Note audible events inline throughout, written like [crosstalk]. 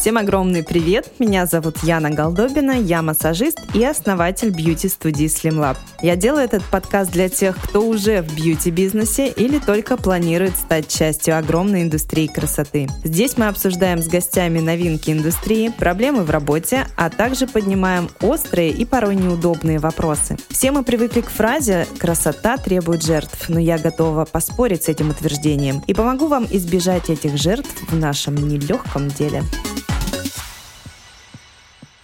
Всем огромный привет! Меня зовут Яна Голдобина, я массажист и основатель бьюти-студии Slim Lab. Я делаю этот подкаст для тех, кто уже в бьюти-бизнесе или только планирует стать частью огромной индустрии красоты. Здесь мы обсуждаем с гостями новинки индустрии, проблемы в работе, а также поднимаем острые и порой неудобные вопросы. Все мы привыкли к фразе «красота требует жертв», но я готова поспорить с этим утверждением и помогу вам избежать этих жертв в нашем нелегком деле.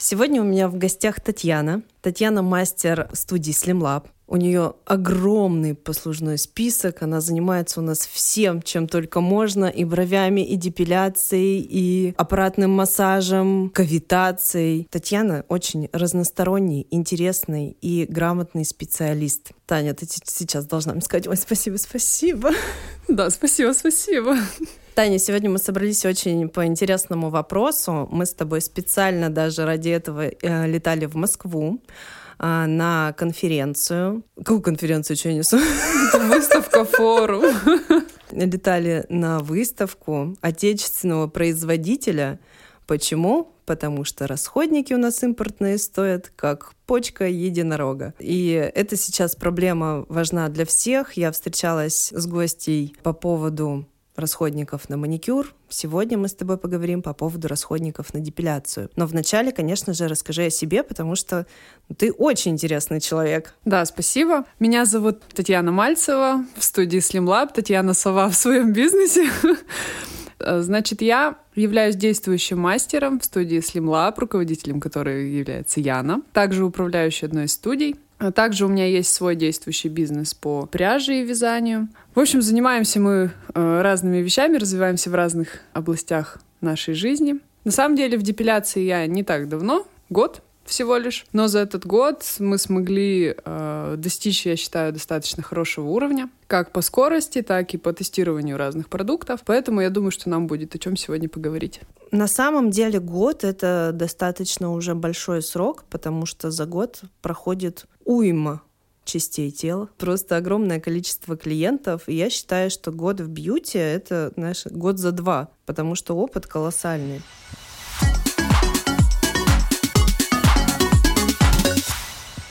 Сегодня у меня в гостях Татьяна. Татьяна мастер студии Slim Lab. У нее огромный послужной список, она занимается у нас всем, чем только можно, и бровями, и депиляцией, и аппаратным массажем, кавитацией. Татьяна очень разносторонний, интересный и грамотный специалист. Таня, ты сейчас должна мне сказать, ой, спасибо, спасибо. Да, спасибо, спасибо. Таня, сегодня мы собрались очень по интересному вопросу. Мы с тобой специально даже ради этого э, летали в Москву. А, на конференцию. Какую конференцию, что я несу? Выставка, форум. Летали на выставку отечественного производителя. Почему? Потому что расходники у нас импортные стоят как почка единорога. И это сейчас проблема важна для всех. Я встречалась с гостей по поводу расходников на маникюр. Сегодня мы с тобой поговорим по поводу расходников на депиляцию. Но вначале, конечно же, расскажи о себе, потому что ты очень интересный человек. Да, спасибо. Меня зовут Татьяна Мальцева в студии Slim Lab. Татьяна Сова в своем бизнесе. Значит, я являюсь действующим мастером в студии Slim Lab, руководителем которой является Яна, также управляющей одной из студий. А также у меня есть свой действующий бизнес по пряже и вязанию. В общем, занимаемся мы э, разными вещами, развиваемся в разных областях нашей жизни. На самом деле в депиляции я не так давно, год всего лишь. Но за этот год мы смогли э, достичь, я считаю, достаточно хорошего уровня, как по скорости, так и по тестированию разных продуктов. Поэтому я думаю, что нам будет о чем сегодня поговорить. На самом деле год — это достаточно уже большой срок, потому что за год проходит уйма частей тела. Просто огромное количество клиентов. И я считаю, что год в бьюти — это, знаешь, год за два, потому что опыт колоссальный.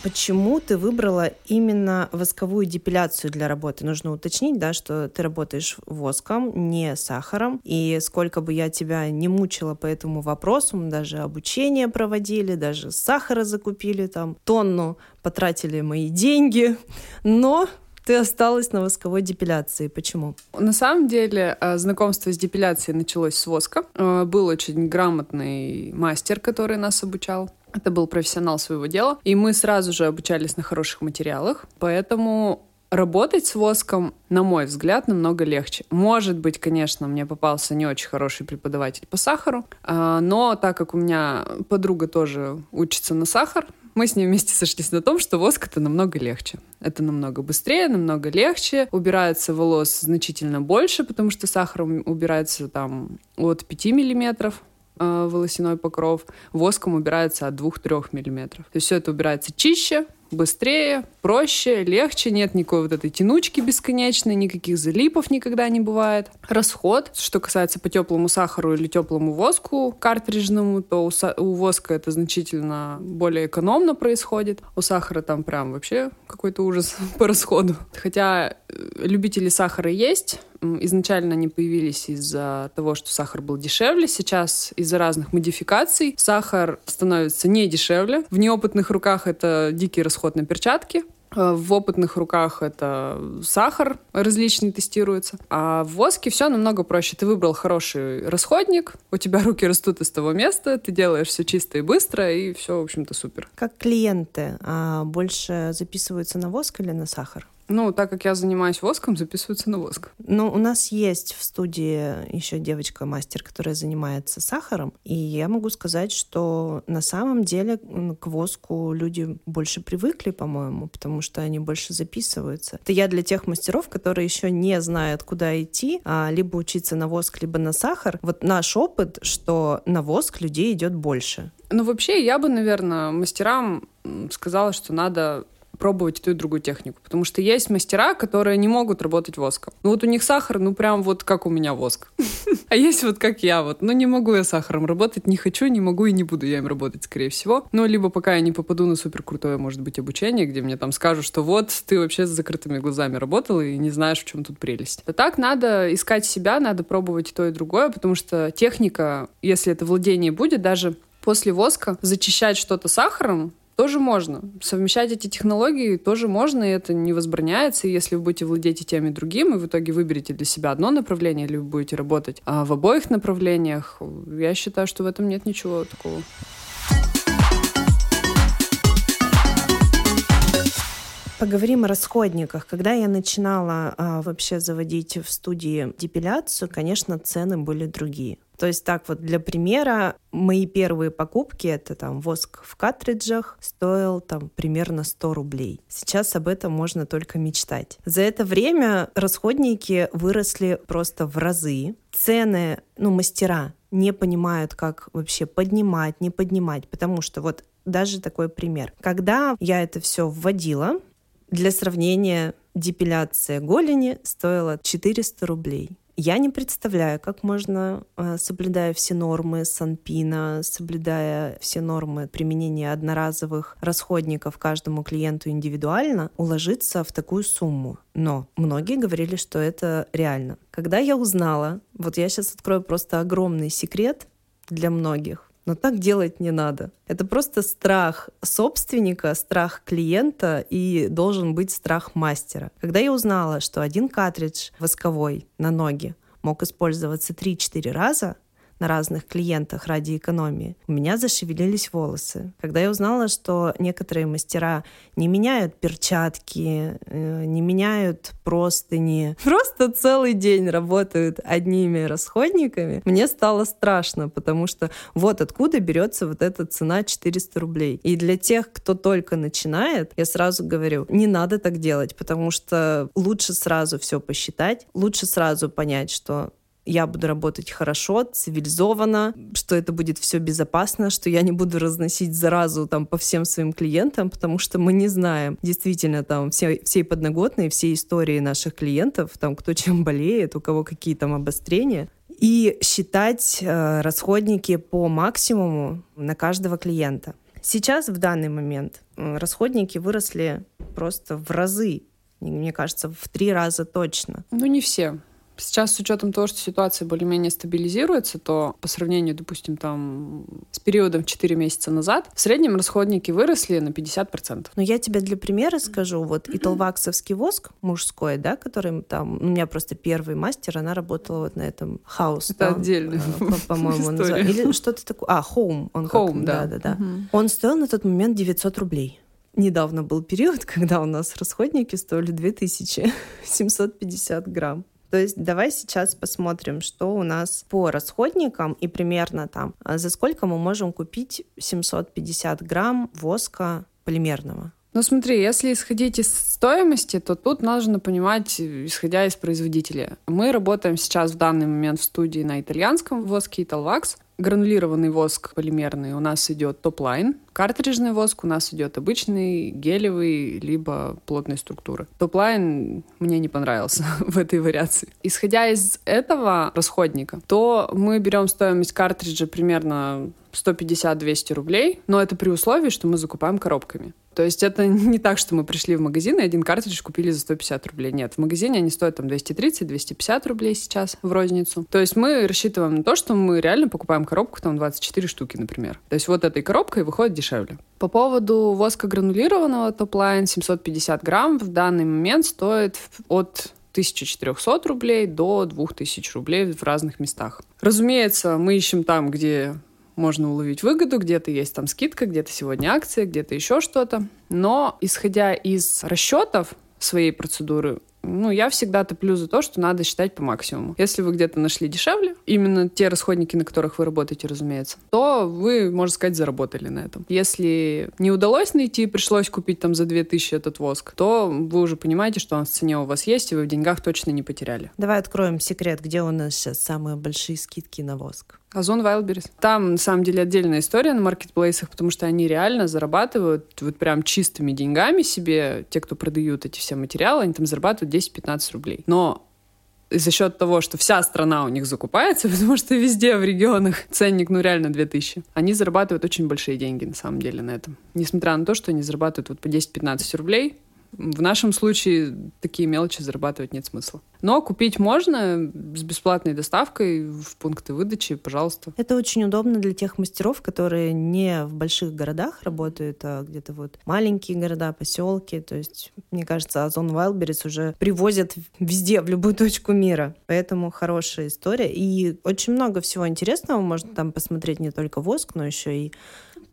Почему ты выбрала именно восковую депиляцию для работы? Нужно уточнить, да, что ты работаешь воском, не сахаром. И сколько бы я тебя не мучила по этому вопросу, мы даже обучение проводили, даже сахара закупили, там тонну потратили мои деньги, но ты осталась на восковой депиляции. Почему? На самом деле э, знакомство с депиляцией началось с воска. Э, был очень грамотный мастер, который нас обучал. Это был профессионал своего дела. И мы сразу же обучались на хороших материалах. Поэтому работать с воском, на мой взгляд, намного легче. Может быть, конечно, мне попался не очень хороший преподаватель по сахару, а, но так как у меня подруга тоже учится на сахар, мы с ней вместе сошлись на том, что воск это намного легче. Это намного быстрее, намного легче. Убирается волос значительно больше, потому что сахаром убирается там от 5 миллиметров э, волосяной покров, воском убирается от 2-3 миллиметров. То есть все это убирается чище, быстрее, проще, легче, нет никакой вот этой тянучки бесконечной, никаких залипов никогда не бывает. Расход, что касается по теплому сахару или теплому воску картриджному, то у, у воска это значительно более экономно происходит. У сахара там прям вообще какой-то ужас [laughs] по расходу. Хотя э, любители сахара есть, изначально они появились из-за того, что сахар был дешевле. Сейчас из-за разных модификаций сахар становится не дешевле. В неопытных руках это дикий расход на перчатки. Э, в опытных руках это сахар различный тестируется. А в воске все намного проще. Ты выбрал хороший расходник, у тебя руки растут из того места, ты делаешь все чисто и быстро, и все, в общем-то, супер. Как клиенты а больше записываются на воск или на сахар? Ну, так как я занимаюсь воском, записываются на воск. Ну, у нас есть в студии еще девочка-мастер, которая занимается сахаром, и я могу сказать, что на самом деле к воску люди больше привыкли, по-моему, потому что они больше записываются. Это я для тех мастеров, которые еще не знают, куда идти, а либо учиться на воск, либо на сахар. Вот наш опыт, что на воск людей идет больше. Ну, вообще, я бы, наверное, мастерам сказала, что надо пробовать ту и другую технику. Потому что есть мастера, которые не могут работать воском. Ну вот у них сахар, ну прям вот как у меня воск. [laughs] А есть вот как я вот. Ну не могу я сахаром работать, не хочу, не могу и не буду я им работать, скорее всего. Ну либо пока я не попаду на супер крутое, может быть, обучение, где мне там скажут, что вот ты вообще с закрытыми глазами работал и не знаешь, в чем тут прелесть. А так надо искать себя, надо пробовать то и другое, потому что техника, если это владение будет, даже после воска зачищать что-то сахаром, тоже можно. Совмещать эти технологии тоже можно, и это не возбраняется. Если вы будете владеть и тем, и другим, и в итоге выберете для себя одно направление, или вы будете работать а в обоих направлениях, я считаю, что в этом нет ничего такого. Поговорим о расходниках. Когда я начинала а, вообще заводить в студии депиляцию, конечно, цены были другие. То есть так вот для примера, мои первые покупки, это там воск в картриджах, стоил там примерно 100 рублей. Сейчас об этом можно только мечтать. За это время расходники выросли просто в разы. Цены, ну, мастера не понимают, как вообще поднимать, не поднимать, потому что вот даже такой пример. Когда я это все вводила, для сравнения, депиляция голени стоила 400 рублей. Я не представляю, как можно, э, соблюдая все нормы Санпина, соблюдая все нормы применения одноразовых расходников каждому клиенту индивидуально, уложиться в такую сумму. Но многие говорили, что это реально. Когда я узнала, вот я сейчас открою просто огромный секрет для многих, но так делать не надо. Это просто страх собственника, страх клиента и должен быть страх мастера. Когда я узнала, что один картридж восковой на ноги мог использоваться 3-4 раза, на разных клиентах ради экономии, у меня зашевелились волосы. Когда я узнала, что некоторые мастера не меняют перчатки, э, не меняют простыни, [laughs] просто целый день работают одними расходниками, мне стало страшно, потому что вот откуда берется вот эта цена 400 рублей. И для тех, кто только начинает, я сразу говорю, не надо так делать, потому что лучше сразу все посчитать, лучше сразу понять, что я буду работать хорошо, цивилизованно, что это будет все безопасно, что я не буду разносить заразу там по всем своим клиентам, потому что мы не знаем действительно там все, все подноготные, все истории наших клиентов, там кто чем болеет, у кого какие там обострения и считать э, расходники по максимуму на каждого клиента. Сейчас, в данный момент, э, расходники выросли просто в разы. Мне кажется, в три раза точно. Ну, не все. Сейчас с учетом того, что ситуация более-менее стабилизируется, то по сравнению, допустим, там с периодом 4 месяца назад, в среднем расходники выросли на 50%. Но я тебе для примера скажу, вот и толваксовский воск мужской, да, который там, у меня просто первый мастер, она работала вот на этом хаус. Это там, отдельно. Э, [laughs] по-моему, Или что-то такое. А, Home. Он Home, да. Да, да, да. Он стоил на тот момент 900 рублей. Недавно был период, [laughs] когда у нас расходники стоили 2750 грамм. То есть давай сейчас посмотрим, что у нас по расходникам и примерно там, а за сколько мы можем купить 750 грамм воска полимерного. Ну смотри, если исходить из стоимости, то тут нужно понимать, исходя из производителя. Мы работаем сейчас в данный момент в студии на итальянском воске Italwax. Гранулированный воск полимерный у нас идет Top Line. Картриджный воск у нас идет обычный, гелевый, либо плотной структуры. Top Line мне не понравился [laughs] в этой вариации. Исходя из этого расходника, то мы берем стоимость картриджа примерно 150-200 рублей, но это при условии, что мы закупаем коробками. То есть это [laughs] не так, что мы пришли в магазин и один картридж купили за 150 рублей. Нет, в магазине они стоят там 230-250 рублей сейчас в розницу. То есть мы рассчитываем на то, что мы реально покупаем коробку там 24 штуки, например. То есть вот этой коробкой выходит дешевле. По поводу воска гранулированного Top Line 750 грамм в данный момент стоит от 1400 рублей до 2000 рублей в разных местах. Разумеется, мы ищем там, где можно уловить выгоду, где-то есть там скидка, где-то сегодня акция, где-то еще что-то. Но исходя из расчетов своей процедуры, ну, я всегда топлю за то, что надо считать по максимуму. Если вы где-то нашли дешевле, именно те расходники, на которых вы работаете, разумеется, то вы, можно сказать, заработали на этом. Если не удалось найти, пришлось купить там за 2000 этот воск, то вы уже понимаете, что он в цене у вас есть, и вы в деньгах точно не потеряли. Давай откроем секрет, где у нас сейчас самые большие скидки на воск. Озон Wildberries. Там, на самом деле, отдельная история на маркетплейсах, потому что они реально зарабатывают вот прям чистыми деньгами себе, те, кто продают эти все материалы, они там зарабатывают 10-15 рублей. Но за счет того, что вся страна у них закупается, [laughs] потому что везде в регионах ценник, ну, реально 2000. Они зарабатывают очень большие деньги, на самом деле, на этом. Несмотря на то, что они зарабатывают вот по 10-15 рублей, в нашем случае такие мелочи зарабатывать нет смысла. Но купить можно с бесплатной доставкой в пункты выдачи, пожалуйста. Это очень удобно для тех мастеров, которые не в больших городах работают, а где-то вот маленькие города, поселки. То есть, мне кажется, Озон Wildberries уже привозят везде, в любую точку мира. Поэтому хорошая история. И очень много всего интересного можно там посмотреть не только воск, но еще и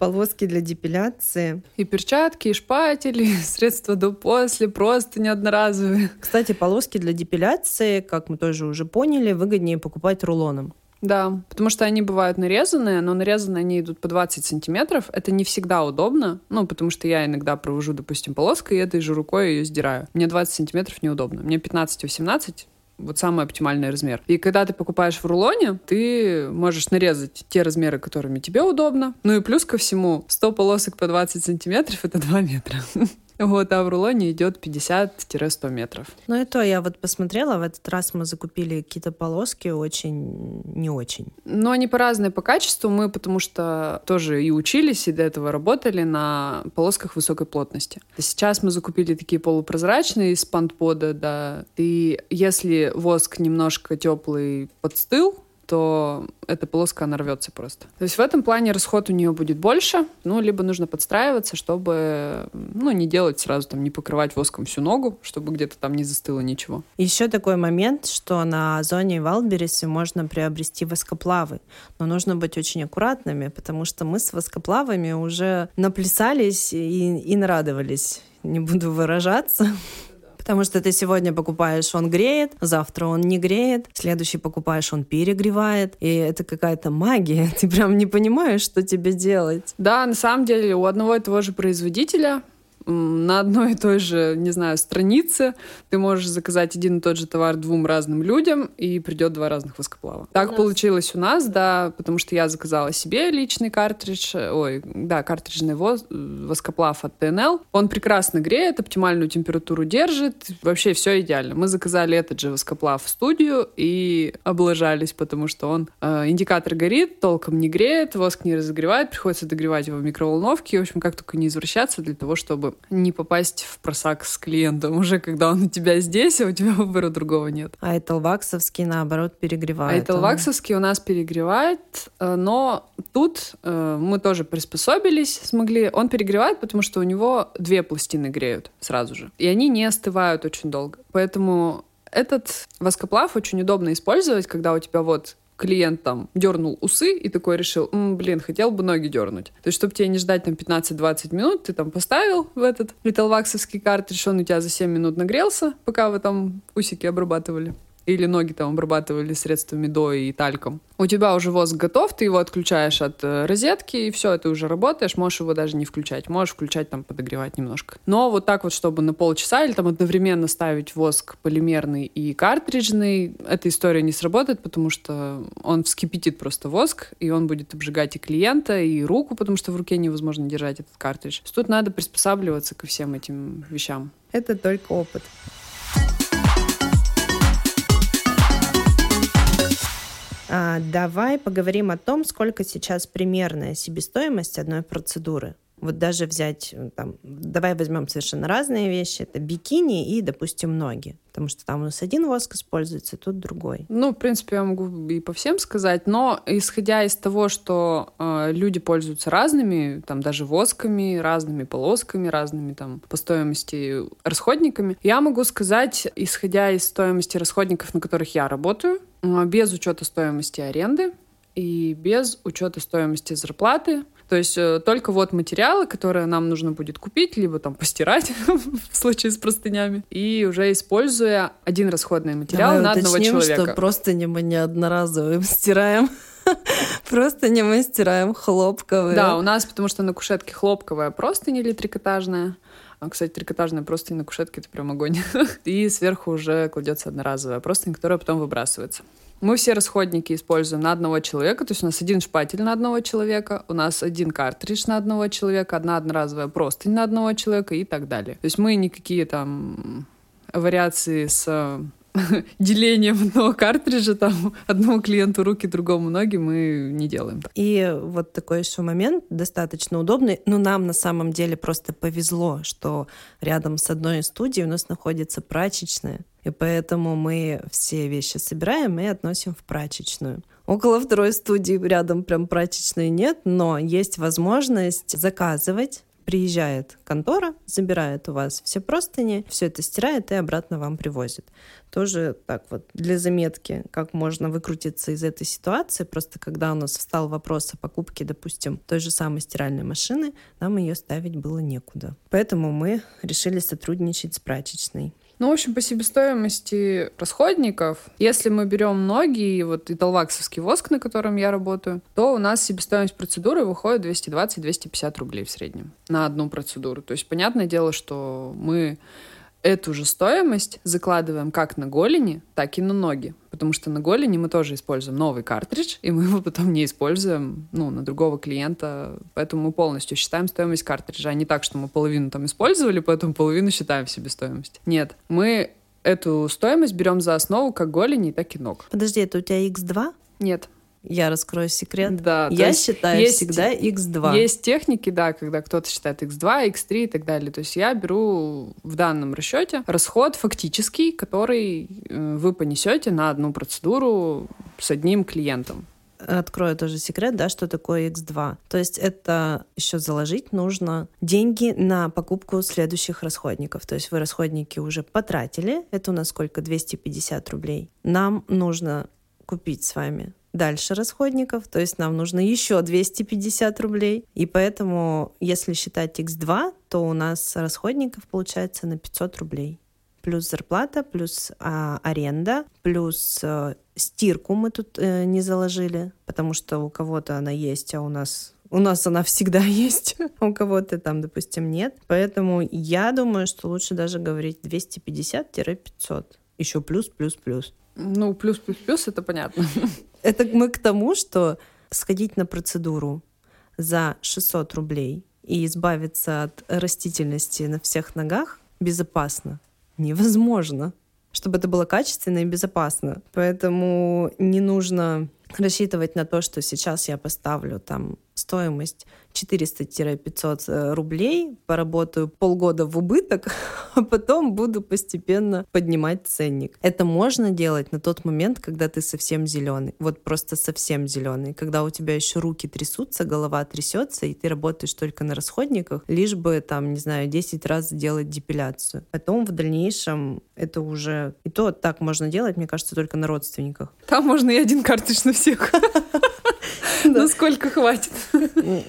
полоски для депиляции. И перчатки, и шпатели, [laughs] средства до после, просто не одноразовые. Кстати, полоски для депиляции, как мы тоже уже поняли, выгоднее покупать рулоном. Да, потому что они бывают нарезанные, но нарезанные они идут по 20 сантиметров. Это не всегда удобно, ну, потому что я иногда провожу, допустим, полоской, и этой же рукой ее сдираю. Мне 20 сантиметров неудобно. Мне 15-18 вот самый оптимальный размер. И когда ты покупаешь в рулоне, ты можешь нарезать те размеры, которыми тебе удобно. Ну и плюс ко всему, 100 полосок по 20 сантиметров — это 2 метра. [laughs] Вот, а в рулоне идет 50-100 метров. Ну и то, я вот посмотрела, в этот раз мы закупили какие-то полоски очень не очень. Но они по разные по качеству. Мы потому что тоже и учились, и до этого работали на полосках высокой плотности. Сейчас мы закупили такие полупрозрачные из пантпода, да. И если воск немножко теплый подстыл, то эта полоска, она рвется просто. То есть в этом плане расход у нее будет больше, ну, либо нужно подстраиваться, чтобы, ну, не делать сразу, там, не покрывать воском всю ногу, чтобы где-то там не застыло ничего. Еще такой момент, что на зоне Валберисе можно приобрести воскоплавы, но нужно быть очень аккуратными, потому что мы с воскоплавами уже наплясались и, и нарадовались. Не буду выражаться. Потому что ты сегодня покупаешь, он греет, завтра он не греет, следующий покупаешь, он перегревает. И это какая-то магия. [laughs] Ты прям не понимаешь, что тебе делать. Да, на самом деле у одного и того же производителя на одной и той же, не знаю, странице ты можешь заказать один и тот же товар двум разным людям, и придет два разных воскоплава. Так у получилось у нас, да, потому что я заказала себе личный картридж, ой, да, картриджный воз, воскоплав от ТНЛ. Он прекрасно греет, оптимальную температуру держит, вообще все идеально. Мы заказали этот же воскоплав в студию и облажались, потому что он э, индикатор горит, толком не греет, воск не разогревает, приходится догревать его в микроволновке, в общем, как только не извращаться для того, чтобы не попасть в просак с клиентом уже, когда он у тебя здесь, а у тебя выбора другого нет. А Этелваксовский, наоборот, перегревает. А Этелваксовский у нас перегревает, э, но тут э, мы тоже приспособились, смогли. Он перегревает, потому что у него две пластины греют сразу же, и они не остывают очень долго. Поэтому этот воскоплав очень удобно использовать, когда у тебя вот клиент там дернул усы и такой решил, М, блин, хотел бы ноги дернуть. То есть, чтобы тебе не ждать там 15-20 минут, ты там поставил в этот металлваксовский картридж, он у тебя за 7 минут нагрелся, пока вы там усики обрабатывали или ноги там обрабатывали средствами до и тальком. У тебя уже воск готов, ты его отключаешь от э, розетки, и все, ты уже работаешь, можешь его даже не включать. Можешь включать, там, подогревать немножко. Но вот так вот, чтобы на полчаса или там одновременно ставить воск полимерный и картриджный, эта история не сработает, потому что он вскипятит просто воск, и он будет обжигать и клиента, и руку, потому что в руке невозможно держать этот картридж. Тут надо приспосабливаться ко всем этим вещам. Это только опыт. А, давай поговорим о том, сколько сейчас примерная себестоимость одной процедуры. Вот даже взять, э, там, давай возьмем совершенно разные вещи. Это бикини и, допустим, ноги. Потому что там у нас один воск используется, тут другой. Ну, в принципе, я могу и по всем сказать, но исходя из того, что э, люди пользуются разными, там даже восками, разными полосками, разными там по стоимости расходниками, я могу сказать, исходя из стоимости расходников, на которых я работаю, э, без учета стоимости аренды и без учета стоимости зарплаты, то есть э, только вот материалы, которые нам нужно будет купить, либо там постирать [laughs] в случае с простынями, и уже используя один расходный материал Давай на одного уточним, человека. что просто не мы не одноразовые стираем. [laughs] Просто не мы стираем хлопковые. Да, у нас, потому что на кушетке хлопковая простыня или трикотажная, А, кстати, трикотажная простынь на кушетке — это прям огонь. [laughs] И сверху уже кладется одноразовая простынь, которая потом выбрасывается. Мы все расходники используем на одного человека, то есть у нас один шпатель на одного человека, у нас один картридж на одного человека, одна одноразовая простынь на одного человека и так далее. То есть мы никакие там вариации с [laughs] делением одного картриджа, там, одному клиенту руки, другому ноги мы не делаем. И вот такой еще момент достаточно удобный, но нам на самом деле просто повезло, что рядом с одной студией у нас находится прачечная, и поэтому мы все вещи собираем и относим в прачечную. Около второй студии рядом прям прачечной нет, но есть возможность заказывать приезжает контора, забирает у вас все простыни, все это стирает и обратно вам привозит. Тоже так вот для заметки, как можно выкрутиться из этой ситуации. Просто когда у нас встал вопрос о покупке, допустим, той же самой стиральной машины, нам ее ставить было некуда. Поэтому мы решили сотрудничать с прачечной. Ну, в общем, по себестоимости расходников, если мы берем ноги, вот и толваксовский воск, на котором я работаю, то у нас себестоимость процедуры выходит 220-250 рублей в среднем на одну процедуру. То есть, понятное дело, что мы эту же стоимость закладываем как на голени, так и на ноги. Потому что на голени мы тоже используем новый картридж, и мы его потом не используем ну, на другого клиента. Поэтому мы полностью считаем стоимость картриджа, а не так, что мы половину там использовали, поэтому половину считаем в себестоимость. Нет, мы эту стоимость берем за основу как голени, так и ног. Подожди, это у тебя X2? Нет, я раскрою секрет. Да, я считаю есть, всегда X2. Есть техники, да, когда кто-то считает X2, X3 и так далее. То есть я беру в данном расчете расход фактический, который э, вы понесете на одну процедуру с одним клиентом открою тоже секрет, да, что такое X2. То есть это еще заложить нужно деньги на покупку следующих расходников. То есть вы расходники уже потратили, это у нас сколько? 250 рублей. Нам нужно купить с вами дальше расходников, то есть нам нужно еще 250 рублей. И поэтому, если считать X2, то у нас расходников получается на 500 рублей. Плюс зарплата, плюс а, аренда, плюс а, стирку мы тут а, не заложили, потому что у кого-то она есть, а у нас у нас она всегда [laughs] есть, а у кого-то там, допустим, нет. Поэтому я думаю, что лучше даже говорить 250-500. Еще плюс, плюс, плюс. Ну, плюс-плюс-плюс, это понятно. [laughs] Это мы к тому, что сходить на процедуру за 600 рублей и избавиться от растительности на всех ногах безопасно невозможно, чтобы это было качественно и безопасно. Поэтому не нужно рассчитывать на то, что сейчас я поставлю там стоимость 400-500 э, рублей, поработаю полгода в убыток, [laughs] а потом буду постепенно поднимать ценник. Это можно делать на тот момент, когда ты совсем зеленый. Вот просто совсем зеленый. Когда у тебя еще руки трясутся, голова трясется, и ты работаешь только на расходниках, лишь бы там, не знаю, 10 раз сделать депиляцию. Потом в дальнейшем это уже... И то так можно делать, мне кажется, только на родственниках. Там можно и один карточный всех. [laughs] Ну, сколько хватит?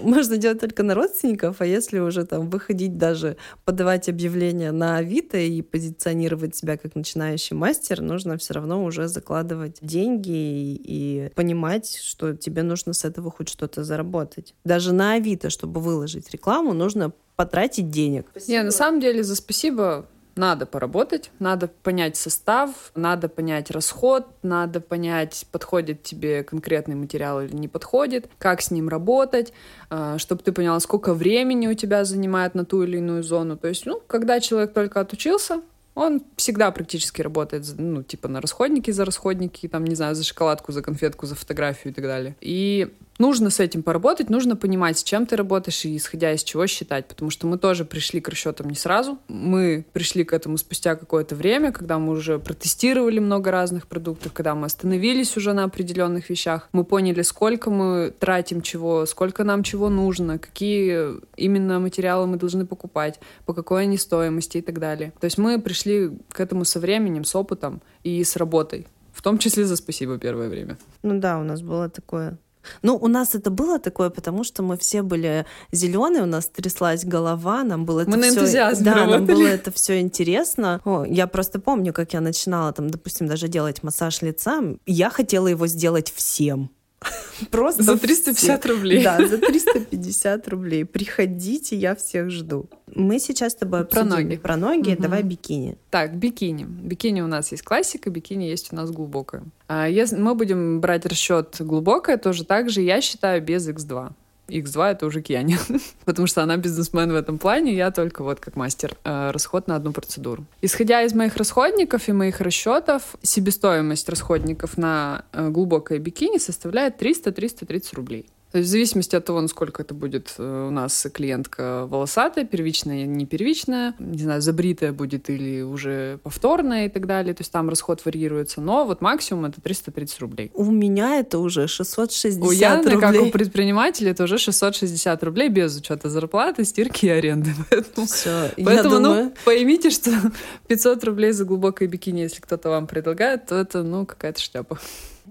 Можно делать только на родственников, а если уже там выходить даже, подавать объявления на Авито и позиционировать себя как начинающий мастер, нужно все равно уже закладывать деньги и, понимать, что тебе нужно с этого хоть что-то заработать. Даже на Авито, чтобы выложить рекламу, нужно потратить денег. Не, на самом деле за спасибо надо поработать, надо понять состав, надо понять расход, надо понять, подходит тебе конкретный материал или не подходит, как с ним работать, а, чтобы ты поняла, сколько времени у тебя занимает на ту или иную зону. То есть, ну, когда человек только отучился, он всегда практически работает, ну, типа на расходники за расходники, там, не знаю, за шоколадку, за конфетку, за фотографию и так далее. И нужно с этим поработать, нужно понимать, с чем ты работаешь и исходя из чего считать, потому что мы тоже пришли к расчетам не сразу. Мы пришли к этому спустя какое-то время, когда мы уже протестировали много разных продуктов, когда мы остановились уже на определенных вещах. Мы поняли, сколько мы тратим чего, сколько нам чего нужно, какие именно материалы мы должны покупать, по какой они стоимости и так далее. То есть мы пришли к этому со временем, с опытом и с работой. В том числе за спасибо первое время. Ну да, у нас было такое ну, у нас это было такое, потому что мы все были зеленые, у нас тряслась голова, нам было это мы все... на энтузиазме Да, работали. нам было это все интересно. О, я просто помню, как я начинала там, допустим, даже делать массаж лица. Я хотела его сделать всем. [laughs] Просто За 350 рублей. Да, за [laughs] 350 рублей. Приходите, я всех жду. Мы сейчас с тобой Про ноги. Про ноги, Мгм. давай бикини. Так, бикини. Бикини у нас есть классика, бикини есть у нас глубокая. А если мы будем брать расчет глубокое, тоже так же, я считаю, без X2. X2 это уже Кьяни, [laughs] потому что она бизнесмен в этом плане, я только вот как мастер. Э, Расход на одну процедуру. Исходя из моих расходников и моих расчетов, себестоимость расходников на э, глубокое бикини составляет 300-330 рублей. То есть в зависимости от того, насколько это будет э, у нас клиентка волосатая, первичная, не первичная, не знаю, забритая будет или уже повторная и так далее. То есть там расход вариируется. Но вот максимум это 330 рублей. У меня это уже 660 У Яны, как у рублей. предпринимателя, это уже 660 рублей без учета зарплаты, стирки и аренды. [laughs] Поэтому, Всё, поэтому думаю, ну, поймите, что [laughs] 500 рублей за глубокое бикини, если кто-то вам предлагает, то это, ну, какая-то шляпа.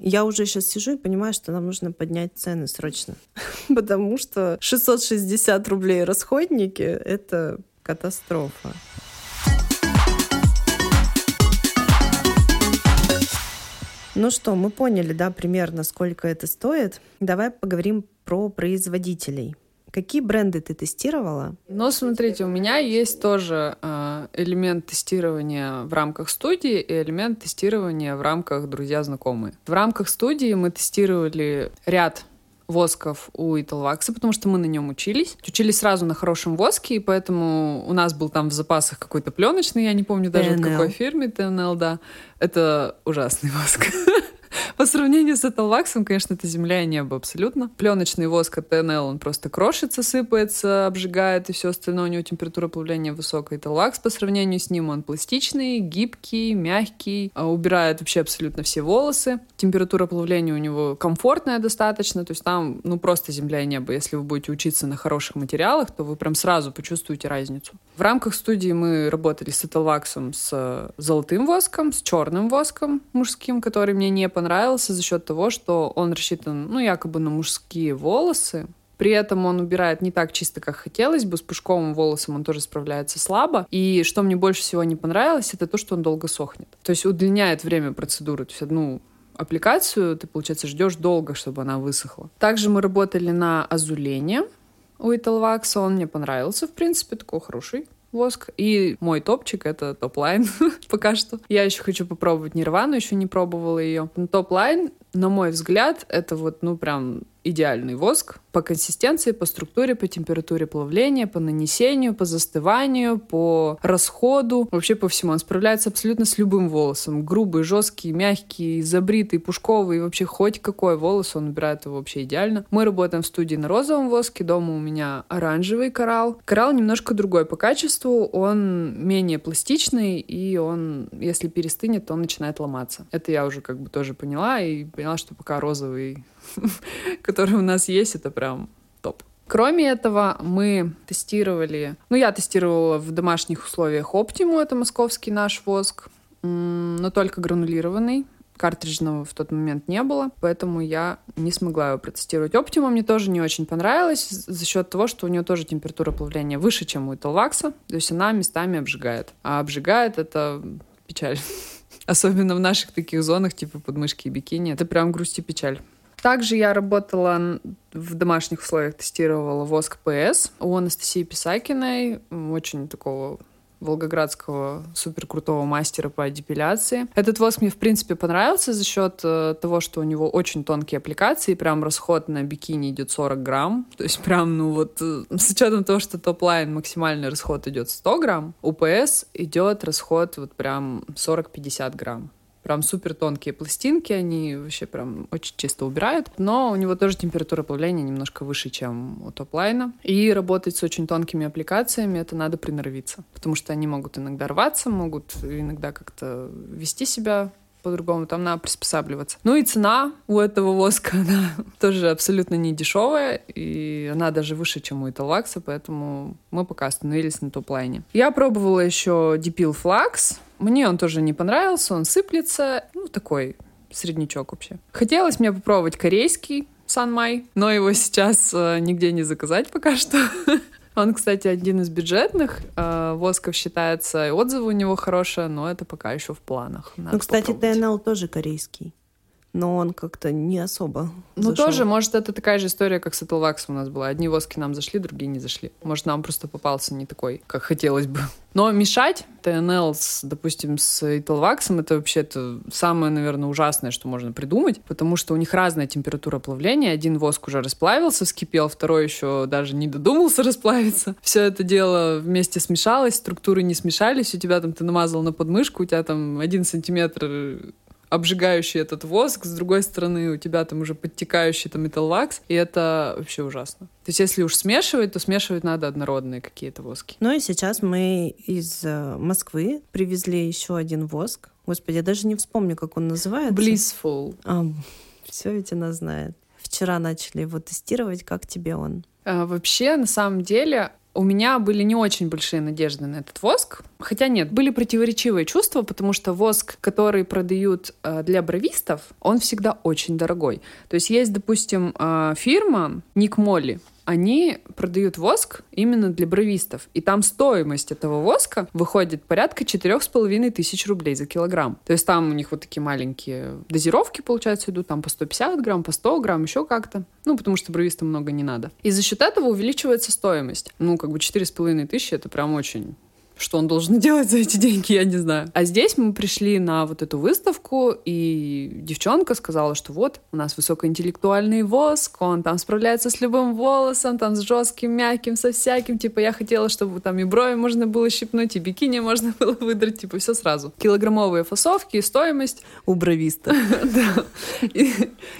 Я уже сейчас сижу и понимаю, что нам нужно поднять цены срочно. [laughs] Потому что 660 рублей расходники — это катастрофа. Ну что, мы поняли, да, примерно, сколько это стоит. Давай поговорим про производителей. Какие бренды ты тестировала? Но смотрите, у меня есть тоже э, элемент тестирования в рамках студии и элемент тестирования в рамках друзья-знакомые. В рамках студии мы тестировали ряд восков у Италвакса, потому что мы на нем учились. Учились сразу на хорошем воске, и поэтому у нас был там в запасах какой-то пленочный, я не помню даже от TNL. какой фирмы, ТНЛ, да. Это ужасный воск. [laughs] По сравнению с Эталваксом, конечно, это земля и небо абсолютно. Пленочный воск от ТНЛ, он просто крошится, сыпается, обжигает, и все остальное у него температура плавления высокая. Эталвакс по сравнению с ним, он пластичный, гибкий, мягкий, а, убирает вообще абсолютно все волосы. Температура плавления у него комфортная достаточно, то есть там, ну, просто земля и небо. Если вы будете учиться на хороших материалах, то вы прям сразу почувствуете разницу. В рамках студии мы работали с Эталваксом с золотым воском, с черным воском мужским, который мне не понравился за счет того, что он рассчитан, ну, якобы на мужские волосы, при этом он убирает не так чисто, как хотелось бы. С пушковым волосом он тоже справляется слабо. И что мне больше всего не понравилось, это то, что он долго сохнет. То есть удлиняет время процедуры. То есть одну аппликацию ты, получается, ждешь долго, чтобы она высохла. Также мы работали на азулене у Италвакса. Он мне понравился, в принципе, такой хороший воск. И мой топчик — это Top Line [laughs] пока что. Я еще хочу попробовать Нирвану, еще не пробовала ее. Top Line, на мой взгляд, это вот, ну, прям идеальный воск по консистенции, по структуре, по температуре плавления, по нанесению, по застыванию, по расходу, вообще по всему. Он справляется абсолютно с любым волосом. Грубый, жесткий, мягкий, забритый, пушковый, вообще хоть какой волос, он убирает его вообще идеально. Мы работаем в студии на розовом воске, дома у меня оранжевый коралл. Коралл немножко другой по качеству, он менее пластичный, и он, если перестынет, то он начинает ломаться. Это я уже как бы тоже поняла, и поняла, что пока розовый [laughs] который у нас есть, это прям топ. Кроме этого, мы тестировали, ну, я тестировала в домашних условиях Optimu, это московский наш воск, но только гранулированный. Картриджного в тот момент не было, поэтому я не смогла его протестировать. Optima мне тоже не очень понравилась за счет того, что у нее тоже температура плавления выше, чем у Италвакса, то есть она местами обжигает. А обжигает это печаль. [laughs] Особенно в наших таких зонах, типа подмышки и бикини. Это прям грусть и печаль. Также я работала в домашних условиях, тестировала воск ПС у Анастасии Писакиной, очень такого волгоградского супер крутого мастера по депиляции. Этот воск мне, в принципе, понравился за счет э, того, что у него очень тонкие аппликации, прям расход на бикини идет 40 грамм. [laughs] То есть прям, ну вот, э, с учетом того, что Top Line максимальный расход идет 100 грамм, у ПС идет расход вот прям 40-50 грамм. Прям супер тонкие пластинки, они вообще прям очень чисто убирают. Но у него тоже температура плавления немножко выше, чем у Top Line а. И работать с очень тонкими аппликациями это надо приноровиться. Потому что они могут иногда рваться, могут иногда как-то вести себя по-другому, там надо приспосабливаться. Ну и цена у этого воска, [laughs] она тоже абсолютно не дешевая, и она даже выше, чем у Италвакса, поэтому мы пока остановились на топ-лайне. Я пробовала еще Depil Flax, мне он тоже не понравился, он сыплется, ну такой среднячок вообще. Хотелось мне попробовать корейский Санмай, но его сейчас э, нигде не заказать пока что. [laughs] Он, кстати, один из бюджетных э, восков считается, и отзывы у него хорошие, но это пока еще в планах. Надо ну, кстати, попробовать. ТНЛ тоже корейский. Но он как-то не особо Ну, зашел. тоже, может, это такая же история, как с Этлваксом у нас была. Одни воски нам зашли, другие не зашли. Может, нам просто попался не такой, как хотелось бы. [laughs] Но мешать ТНЛ, с, допустим, с Этлваксом, это вообще -то самое, наверное, ужасное, что можно придумать, потому что у них разная температура плавления. Один воск уже расплавился, вскипел, второй еще даже не додумался [laughs] расплавиться. Все это дело вместе смешалось, структуры не смешались, у тебя там ты намазал на подмышку, у тебя там один сантиметр обжигающий этот воск, с другой стороны у тебя там уже подтекающий там металлвакс, и это вообще ужасно. То есть если уж смешивать, то смешивать надо однородные какие-то воски. Ну и сейчас мы из э, Москвы привезли еще один воск. Господи, я даже не вспомню, как он называется. Blissful. А, все ведь она знает. Вчера начали его тестировать. Как тебе он? А, вообще, на самом деле, у меня были не очень большие надежды на этот воск. Хотя нет, были противоречивые чувства, потому что воск, который продают э, для бровистов, он всегда очень дорогой. То есть есть, допустим, э, фирма Ник Молли, они продают воск именно для бровистов. И там стоимость этого воска выходит порядка четырех с половиной тысяч рублей за килограмм. То есть там у них вот такие маленькие дозировки, получается, идут там по 150 грамм, по 100 грамм, еще как-то. Ну, потому что бровистам много не надо. И за счет этого увеличивается стоимость. Ну, как бы четыре с половиной тысячи — это прям очень что он должен [laughs] делать за эти деньги, я не знаю. А здесь мы пришли на вот эту выставку, и девчонка сказала, что вот, у нас высокоинтеллектуальный воск, он там справляется с любым волосом, там с жестким, мягким, со всяким. Типа я хотела, чтобы там и брови можно было щипнуть, и бикини [laughs] можно было выдрать, типа все сразу. Килограммовые фасовки и стоимость. У бровиста. [laughs] Да.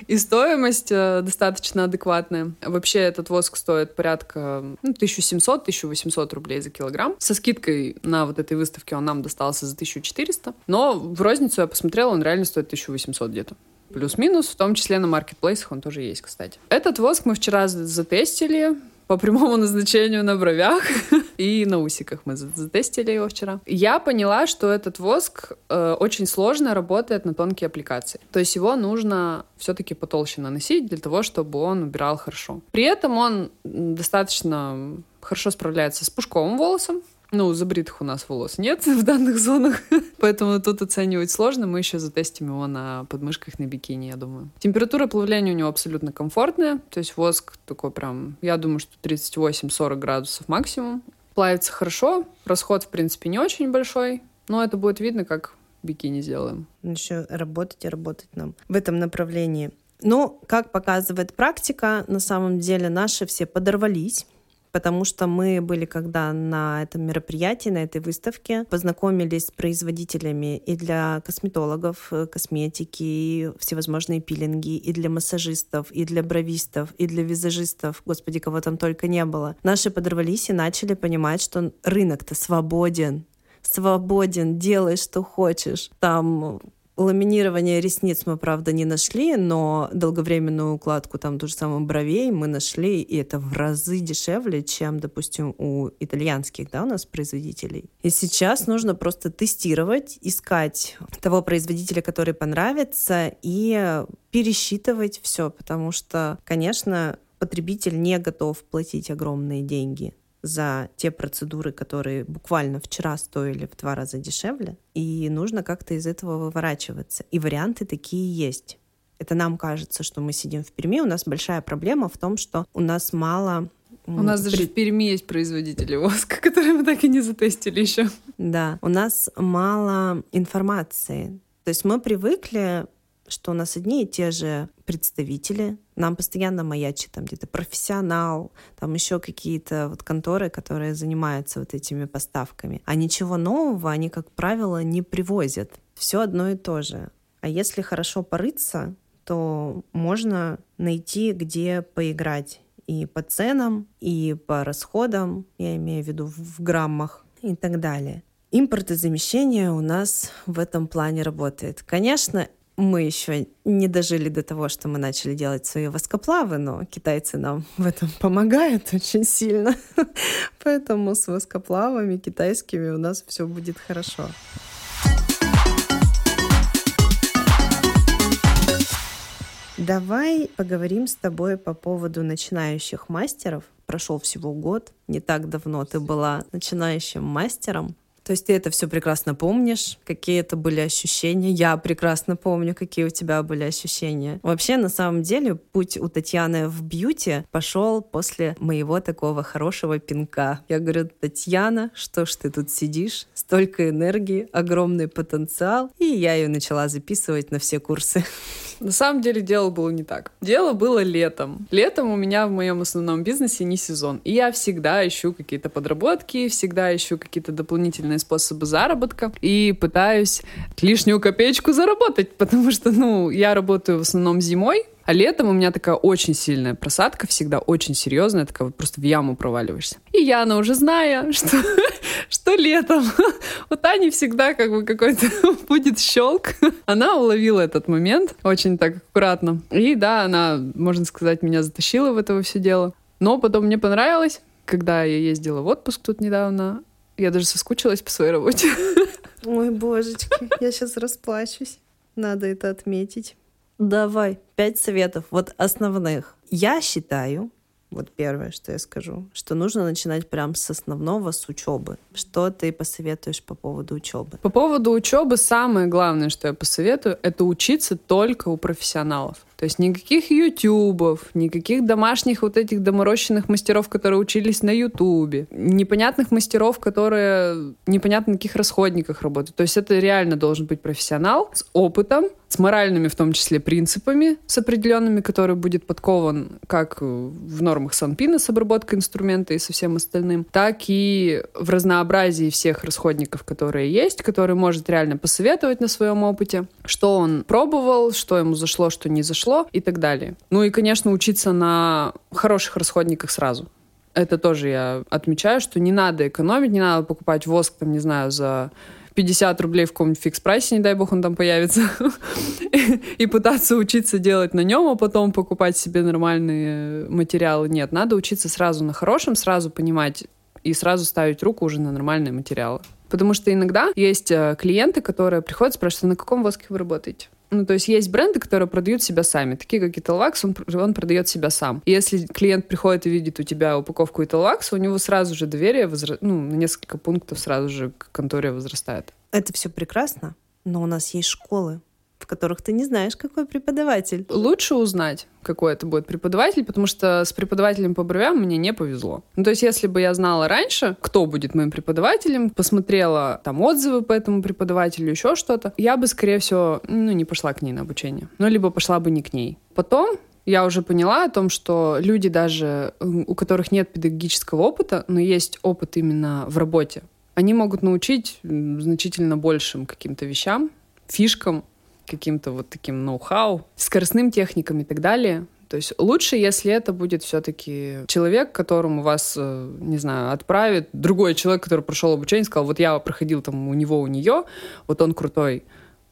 И стоимость э, достаточно адекватная. Вообще этот воск стоит порядка 1700-1800 ну, рублей за килограмм. Со скидкой на вот этой выставке он нам достался за 1400. Но в розницу я посмотрела, он реально стоит 1800 где-то. Плюс-минус, в том числе на маркетплейсах он тоже есть, кстати. Этот воск мы вчера затестили, по прямому [laughs] назначению на бровях [laughs] и на усиках. Мы затестили его вчера. Я поняла, что этот воск э, очень сложно работает на тонкие аппликации. То есть его нужно все-таки потолще наносить для того, чтобы он убирал хорошо. При этом он достаточно хорошо справляется с пушковым волосом, ну, забритых у нас волос нет [laughs] в данных зонах, поэтому тут оценивать сложно. Мы еще затестим его на подмышках на бикини, я думаю. Температура плавления у него абсолютно комфортная, то есть воск такой прям, я думаю, что 38-40 градусов максимум. Плавится хорошо, расход, в принципе, не очень большой, но это будет видно, как бикини сделаем. Еще работать и работать нам в этом направлении. Ну, как показывает практика, на самом деле наши все подорвались потому что мы были когда на этом мероприятии, на этой выставке, познакомились с производителями и для косметологов, э, косметики, и всевозможные пилинги, и для массажистов, и для бровистов, и для визажистов, господи, кого там только не было. Наши подорвались и начали понимать, что рынок-то свободен, свободен, делай, что хочешь. Там Ламинирование ресниц мы, правда, не нашли, но долговременную укладку там ту же самую бровей мы нашли, и это в разы дешевле, чем, допустим, у итальянских, да, у нас производителей. И сейчас нужно просто тестировать, искать того производителя, который понравится, и пересчитывать все, потому что, конечно, потребитель не готов платить огромные деньги за те процедуры, которые буквально вчера стоили в два раза дешевле, и нужно как-то из этого выворачиваться. И варианты такие есть. Это нам кажется, что мы сидим в Перми. У нас большая проблема в том, что у нас мало у нас даже в Перми есть производители воска, [laughs] которые мы так и не затестили еще. Да, у нас мало информации. То есть мы привыкли что у нас одни и те же представители, нам постоянно маячит там где-то профессионал, там еще какие-то вот конторы, которые занимаются вот этими поставками. А ничего нового они, как правило, не привозят. Все одно и то же. А если хорошо порыться, то можно найти, где поиграть и по ценам, и по расходам, я имею в виду в граммах и так далее. Импортозамещение у нас в этом плане работает. Конечно, мы еще не дожили до того, что мы начали делать свои воскоплавы, но китайцы нам в этом помогают очень сильно. [laughs] Поэтому с воскоплавами китайскими у нас все будет хорошо. Давай поговорим с тобой по поводу начинающих мастеров. Прошел всего год, не так давно ты была начинающим мастером. То есть ты это все прекрасно помнишь, какие это были ощущения. Я прекрасно помню, какие у тебя были ощущения. Вообще, на самом деле, путь у Татьяны в бьюти пошел после моего такого хорошего пинка. Я говорю, Татьяна, что ж ты тут сидишь? Столько энергии, огромный потенциал. И я ее начала записывать на все курсы. На самом деле дело было не так. Дело было летом. Летом у меня в моем основном бизнесе не сезон. И я всегда ищу какие-то подработки, всегда ищу какие-то дополнительные способы заработка и пытаюсь лишнюю копеечку заработать, потому что, ну, я работаю в основном зимой, а летом у меня такая очень сильная просадка, всегда очень серьезная, такая вот просто в яму проваливаешься. И Яна, уже зная, [laughs] что, что летом у Тани всегда как бы какой-то [laughs] будет щелк, она уловила этот момент очень так аккуратно. И да, она, можно сказать, меня затащила в это все дело. Но потом мне понравилось, когда я ездила в отпуск тут недавно, я даже соскучилась по своей работе. [laughs] Ой, божечки, я сейчас расплачусь. Надо это отметить. Давай, пять советов, вот основных. Я считаю, вот первое, что я скажу, что нужно начинать прям с основного, с учебы. Что ты посоветуешь по поводу учебы? По поводу учебы самое главное, что я посоветую, это учиться только у профессионалов. То есть никаких ютубов, никаких домашних вот этих доморощенных мастеров, которые учились на ютубе, непонятных мастеров, которые непонятно на каких расходниках работают. То есть это реально должен быть профессионал с опытом, с моральными в том числе принципами, с определенными, который будет подкован как в нормах Санпина с обработкой инструмента и со всем остальным, так и в разнообразии всех расходников, которые есть, который может реально посоветовать на своем опыте, что он пробовал, что ему зашло, что не зашло, пошло и так далее. Ну и, конечно, учиться на хороших расходниках сразу. Это тоже я отмечаю, что не надо экономить, не надо покупать воск, там, не знаю, за 50 рублей в каком-нибудь фикс-прайсе, не дай бог он там появится, [laughs] и пытаться учиться делать на нем, а потом покупать себе нормальные материалы. Нет, надо учиться сразу на хорошем, сразу понимать и сразу ставить руку уже на нормальные материалы. Потому что иногда есть э, клиенты, которые приходят и спрашивают, «А на каком воске вы работаете? Ну, то есть есть бренды, которые продают себя сами. Такие, как Italvax, он, он продает себя сам. И если клиент приходит и видит у тебя упаковку Italvax, у него сразу же доверие возра... ну, на несколько пунктов сразу же к конторе возрастает. Это все прекрасно, но у нас есть школы, в которых ты не знаешь, какой преподаватель. Лучше узнать, какой это будет преподаватель, потому что с преподавателем по бровям мне не повезло. Ну, то есть, если бы я знала раньше, кто будет моим преподавателем, посмотрела там отзывы по этому преподавателю, еще что-то, я бы, скорее всего, ну, не пошла к ней на обучение. Ну, либо пошла бы не к ней. Потом я уже поняла о том, что люди даже, у которых нет педагогического опыта, но есть опыт именно в работе, они могут научить значительно большим каким-то вещам, фишкам, каким-то вот таким ноу-хау, скоростным техникам и так далее. То есть лучше, если это будет все-таки человек, которому вас, э, не знаю, отправит другой человек, который прошел обучение, сказал, вот я проходил там у него, у нее, вот он крутой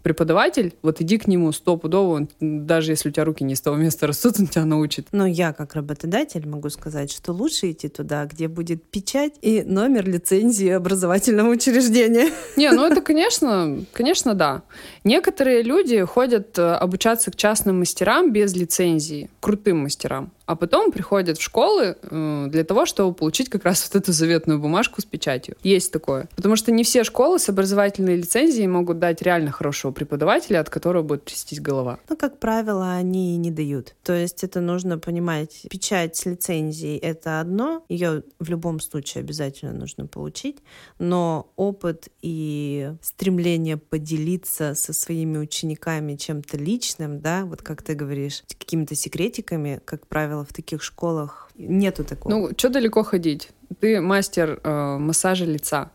преподаватель, вот иди к нему стопудово, он, даже если у тебя руки не с того места растут, он тебя научит. Но я, как работодатель, могу сказать, что лучше идти туда, где будет печать и номер лицензии образовательного учреждения. Не, ну это, конечно, конечно, да. Некоторые люди ходят э, обучаться к частным мастерам без лицензии, крутым мастерам а потом приходят в школы э, для того, чтобы получить как раз вот эту заветную бумажку с печатью. Есть такое. Потому что не все школы с образовательной лицензией могут дать реально хорошего преподавателя, от которого будет трястись голова. Ну, как правило, они не дают. То есть это нужно понимать. Печать с лицензией — это одно, ее в любом случае обязательно нужно получить, но опыт и стремление поделиться со своими учениками чем-то личным, да, вот как ты говоришь, какими-то секретиками, как правило, правило, в таких школах нету такого. Ну, что далеко ходить? Ты мастер э, массажа лица.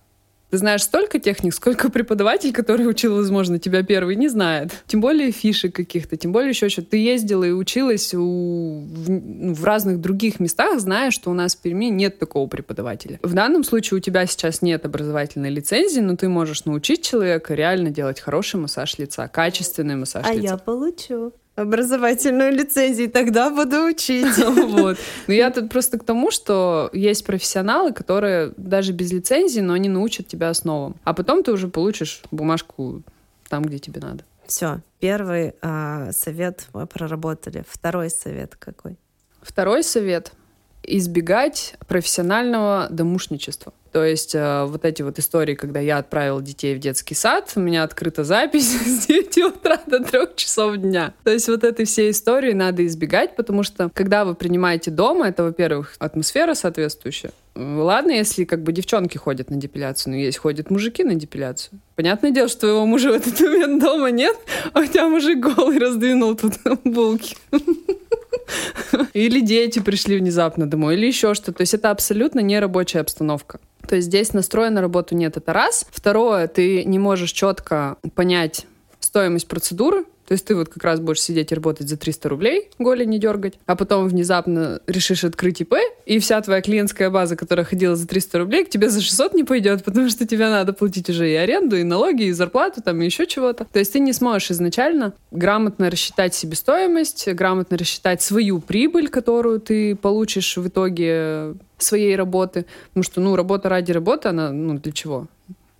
Ты знаешь столько техник, сколько преподаватель, который учил, возможно, тебя первый, не знает. Тем более фишек каких-то, тем более еще что-то. Ты ездила и училась у, в, ну, в разных других местах, зная, что у нас в Перми нет такого преподавателя. В данном случае у тебя сейчас нет образовательной лицензии, но ты можешь научить человека реально делать хороший массаж лица, качественный массаж а лица. А я получу образовательную лицензию, тогда буду учить. [laughs] Вот. Но я тут просто к тому, что есть профессионалы, которые даже без лицензии, но они научат тебя основам. А потом ты уже получишь бумажку там, где тебе надо. Все, первый а, совет мы проработали. Второй совет какой? Второй совет. Избегать профессионального домушничества. То есть э, вот эти вот истории, когда я отправила детей в детский сад, у меня открыта запись [laughs] с 9 утра до 3 часов дня. То есть вот этой всей истории надо избегать, потому что когда вы принимаете дома, это, во-первых, атмосфера соответствующая. Ладно, если как бы девчонки ходят на депиляцию, но есть ходят мужики на депиляцию. Понятное дело, что твоего мужа в этот момент дома нет, а у тебя мужик голый раздвинул тут булки. [laughs] [laughs] Или дети пришли внезапно домой, или еще что-то. То есть это абсолютно не рабочая обстановка. То есть здесь настроя на работу нет, это раз. Второе, ты не можешь четко понять стоимость процедуры, то есть ты вот как раз будешь сидеть и работать за 300 рублей, голень не дергать, а потом внезапно решишь открыть ИП, и вся твоя клиентская база, которая ходила за 300 рублей, к тебе за 600 не пойдет, потому что тебе надо платить уже и аренду, и налоги, и зарплату, там, и еще чего-то. То есть ты не сможешь изначально грамотно рассчитать себестоимость, грамотно рассчитать свою прибыль, которую ты получишь в итоге своей работы. Потому что, ну, работа ради работы, она, ну, для чего?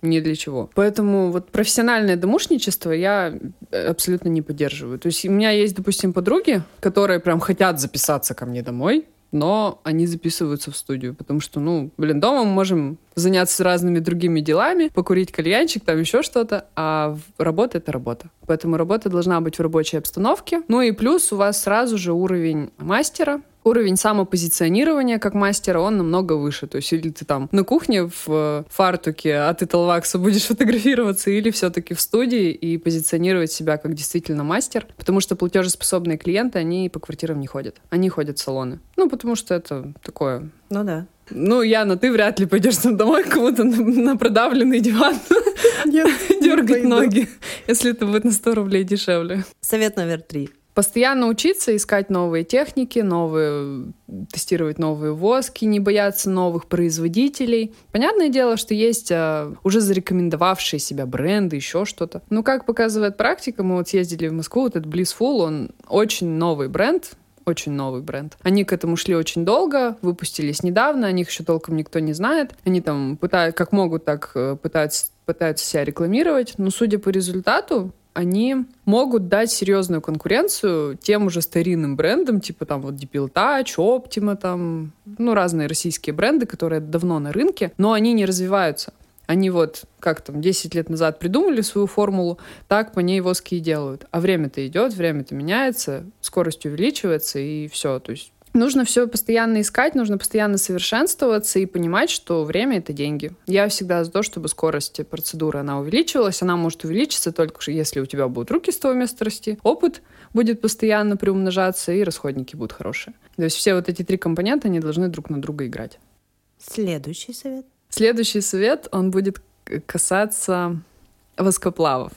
Ни для чего. Поэтому вот профессиональное домушничество я э, абсолютно не поддерживаю. То есть у меня есть, допустим, подруги, которые прям хотят записаться ко мне домой, но они записываются в студию, потому что, ну, блин, дома мы можем заняться разными другими делами, покурить кальянчик, там еще что-то, а работа — это работа. Поэтому работа должна быть в рабочей обстановке. Ну и плюс у вас сразу же уровень мастера, уровень самопозиционирования как мастера, он намного выше. То есть или ты там на кухне в э, фартуке а ты Телвакса будешь [laughs] фотографироваться, или все-таки в студии и позиционировать себя как действительно мастер. Потому что платежеспособные клиенты, они по квартирам не ходят. Они ходят в салоны. Ну, потому что это такое... Ну да. Ну, Яна, ты вряд ли пойдешь там домой кому-то на, на продавленный диван [laughs] дергать ноги, если это будет на 100 рублей дешевле. Совет номер три. Постоянно учиться, искать новые техники, новые, тестировать новые воски, не бояться новых производителей. Понятное дело, что есть а, уже зарекомендовавшие себя бренды, еще что-то. Но как показывает практика, мы вот съездили в Москву, вот этот Blissful, он очень новый бренд, очень новый бренд. Они к этому шли очень долго, выпустились недавно, о них еще толком никто не знает. Они там пытают, как могут, так э, пытаются, пытаются себя рекламировать. Но судя по результату, они могут дать серьезную конкуренцию тем уже старинным брендам, типа там вот Deepil Touch, Optima, там, ну, разные российские бренды, которые давно на рынке, но они не развиваются. Они вот, как там, 10 лет назад придумали свою формулу, так по ней воски и делают. А время-то идет, время-то меняется, скорость увеличивается, и все. То есть Нужно все постоянно искать, нужно постоянно совершенствоваться и понимать, что время — это деньги. Я всегда за то, чтобы скорость процедуры, она увеличивалась. Она может увеличиться только если у тебя будут руки с того места расти, опыт будет постоянно приумножаться, и расходники будут хорошие. То есть все вот эти три компонента, они должны друг на друга играть. Следующий совет. Следующий совет, он будет касаться воскоплавов.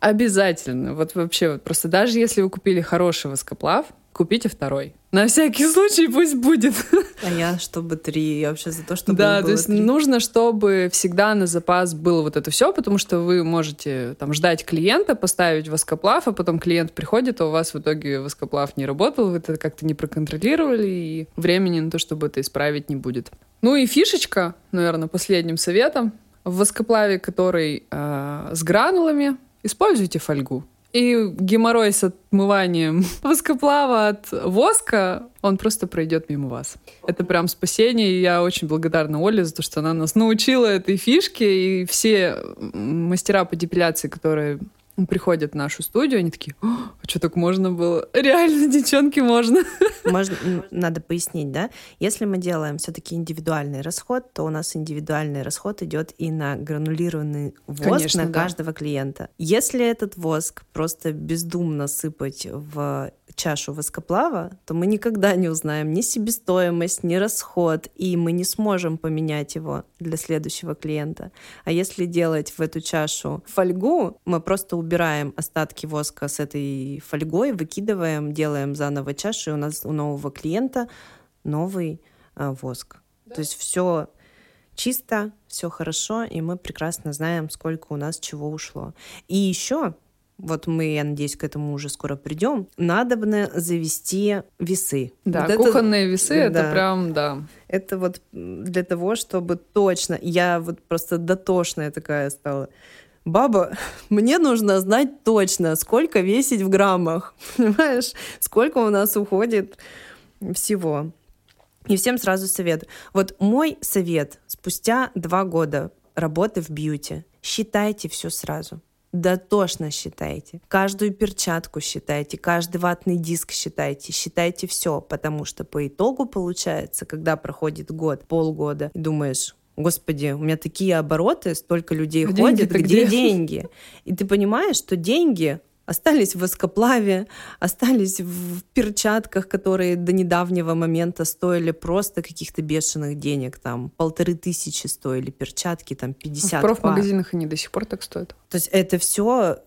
Обязательно. Вот вообще, вот просто даже если вы купили хороший воскоплав, купите второй. На всякий случай пусть будет. А я, чтобы три. Я вообще за то, чтобы Да, было то есть 3. нужно, чтобы всегда на запас было вот это все, потому что вы можете там ждать клиента, поставить воскоплав, а потом клиент приходит, а у вас в итоге воскоплав не работал, вы это как-то не проконтролировали, и времени на то, чтобы это исправить, не будет. Ну и фишечка, наверное, последним советом. В воскоплаве, который э, с гранулами, используйте фольгу. И геморрой с отмыванием [laughs] воскоплава от воска, он просто пройдет мимо вас. Это прям спасение, и я очень благодарна Оле за то, что она нас научила этой фишке, и все мастера по депиляции, которые приходят в нашу студию, они такие, а что так можно было? Реально, девчонки, можно. можно. Надо пояснить, да? Если мы делаем все-таки индивидуальный расход, то у нас индивидуальный расход идет и на гранулированный воск Конечно, на да. каждого клиента. Если этот воск просто бездумно сыпать в чашу воскоплава, то мы никогда не узнаем ни себестоимость, ни расход, и мы не сможем поменять его для следующего клиента. А если делать в эту чашу фольгу, мы просто убираем остатки воска с этой фольгой, выкидываем, делаем заново чашу, и у нас у нового клиента новый э, воск. Да. То есть все чисто, все хорошо, и мы прекрасно знаем, сколько у нас чего ушло. И еще вот мы, я надеюсь, к этому уже скоро придем, надо бы завести весы. Да, вот кухонные это, весы, да, это прям, да. Это вот для того, чтобы точно, я вот просто дотошная такая стала, баба, [laughs] мне нужно знать точно, сколько весить в граммах, [laughs] понимаешь, сколько у нас уходит всего. И всем сразу советую. Вот мой совет спустя два года работы в бьюти. Считайте все сразу дотошно считайте. Каждую перчатку считайте, каждый ватный диск считайте, считайте все, потому что по итогу получается, когда проходит год, полгода, думаешь, Господи, у меня такие обороты, столько людей а ходит, где, где деньги? И ты понимаешь, что деньги остались в воскоплаве, остались в перчатках, которые до недавнего момента стоили просто каких-то бешеных денег, там полторы тысячи стоили перчатки, там 50 В профмагазинах пар. они до сих пор так стоят. То есть это все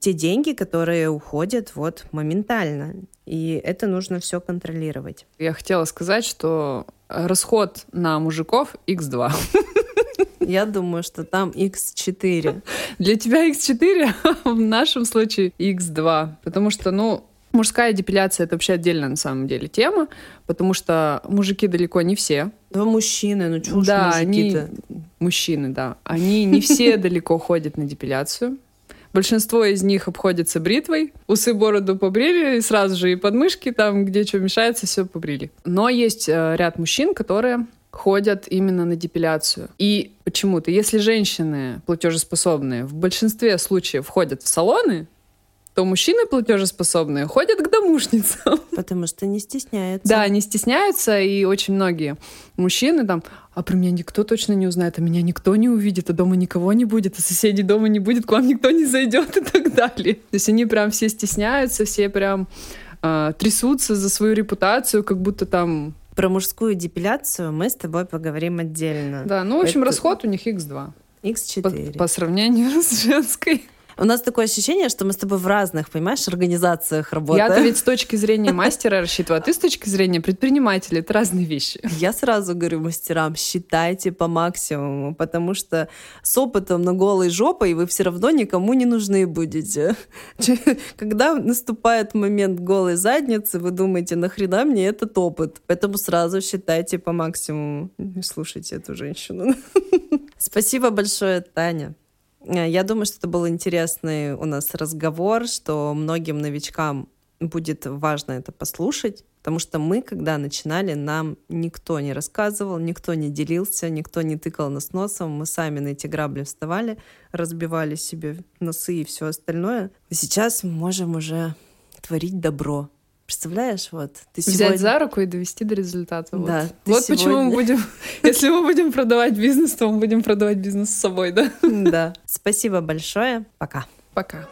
те деньги, которые уходят вот моментально. И это нужно все контролировать. Я хотела сказать, что расход на мужиков x2. [laughs] Я думаю, что там X4. Для тебя X4, в нашем случае X2. Потому что, ну, мужская депиляция — это вообще отдельная на самом деле тема, потому что мужики далеко не все. Да, мужчины, ну чушь да, они мужчины, да. Они не все [laughs] далеко ходят на депиляцию. Большинство из них обходится бритвой. Усы, бороду побрили, и сразу же и подмышки, там, где что мешается, все побрили. Но есть э, ряд мужчин, которые ходят именно на депиляцию. И почему-то, если женщины платежеспособные в большинстве случаев ходят в салоны, то мужчины платежеспособные ходят к домушницам. [laughs] Потому что не стесняются. Да, не стесняются, и очень многие мужчины там, а про меня никто точно не узнает, а меня никто не увидит, а дома никого не будет, а соседей дома не будет, к вам никто не зайдет и так далее. То есть они прям все стесняются, все прям э, трясутся за свою репутацию, как будто там про мужскую депиляцию мы с тобой поговорим отдельно. Да, ну, в общем, Это... расход у них X2. X4. По, по сравнению [laughs] с женской. У нас такое ощущение, что мы с тобой в разных, понимаешь, организациях работаем. Я-то ведь с [laughs] точки зрения мастера рассчитываю, а ты с точки зрения предпринимателя. Это разные вещи. Я сразу говорю мастерам, считайте по максимуму, потому что с опытом на голой жопой вы все равно никому не нужны будете. [laughs] Когда наступает момент голой задницы, вы думаете, нахрена мне этот опыт? Поэтому сразу считайте по максимуму. Не слушайте эту женщину. [laughs] Спасибо большое, Таня. Э, я думаю, что это был интересный у нас разговор, что многим новичкам будет важно это послушать, потому что мы, когда начинали, нам никто не рассказывал, никто не делился, никто не тыкал нас носом, мы сами на эти грабли вставали, разбивали себе носы и все остальное. Сейчас мы можем уже творить добро. Представляешь, вот ты Взять сегодня... за руку и довести до результата. Да. Вот, вот сегодня... почему мы будем, [laughs] если мы будем продавать бизнес, то мы будем продавать бизнес с собой, да? Да. Спасибо большое. Пока. Пока.